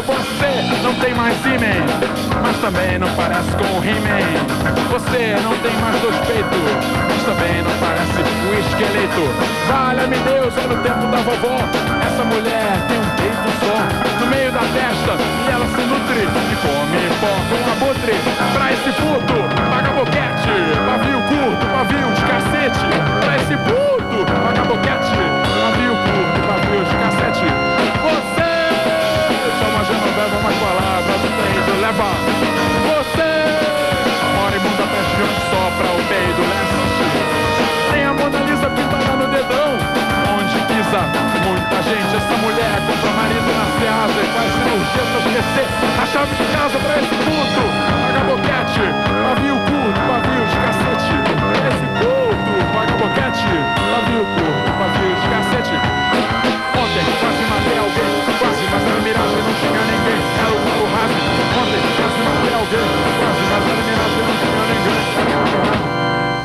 você não tem mais Siemens, mas também não parece com o He-Man. Você não tem mais dois peitos, mas também não parece o esqueleto. Valha-me Deus, é no tempo da vovó, essa mulher tem um peito só no meio da festa e ela se nutre e come pó com abutre pra esse puto. Chama a Genoveva mais palavras, o peido leva. Você mora imunda peste sopra o peido leste. Tem a Mona Lisa pintada no dedão, onde pisa muita gente. Essa mulher compra marido na Seasa e faz cirurgia pra esquecer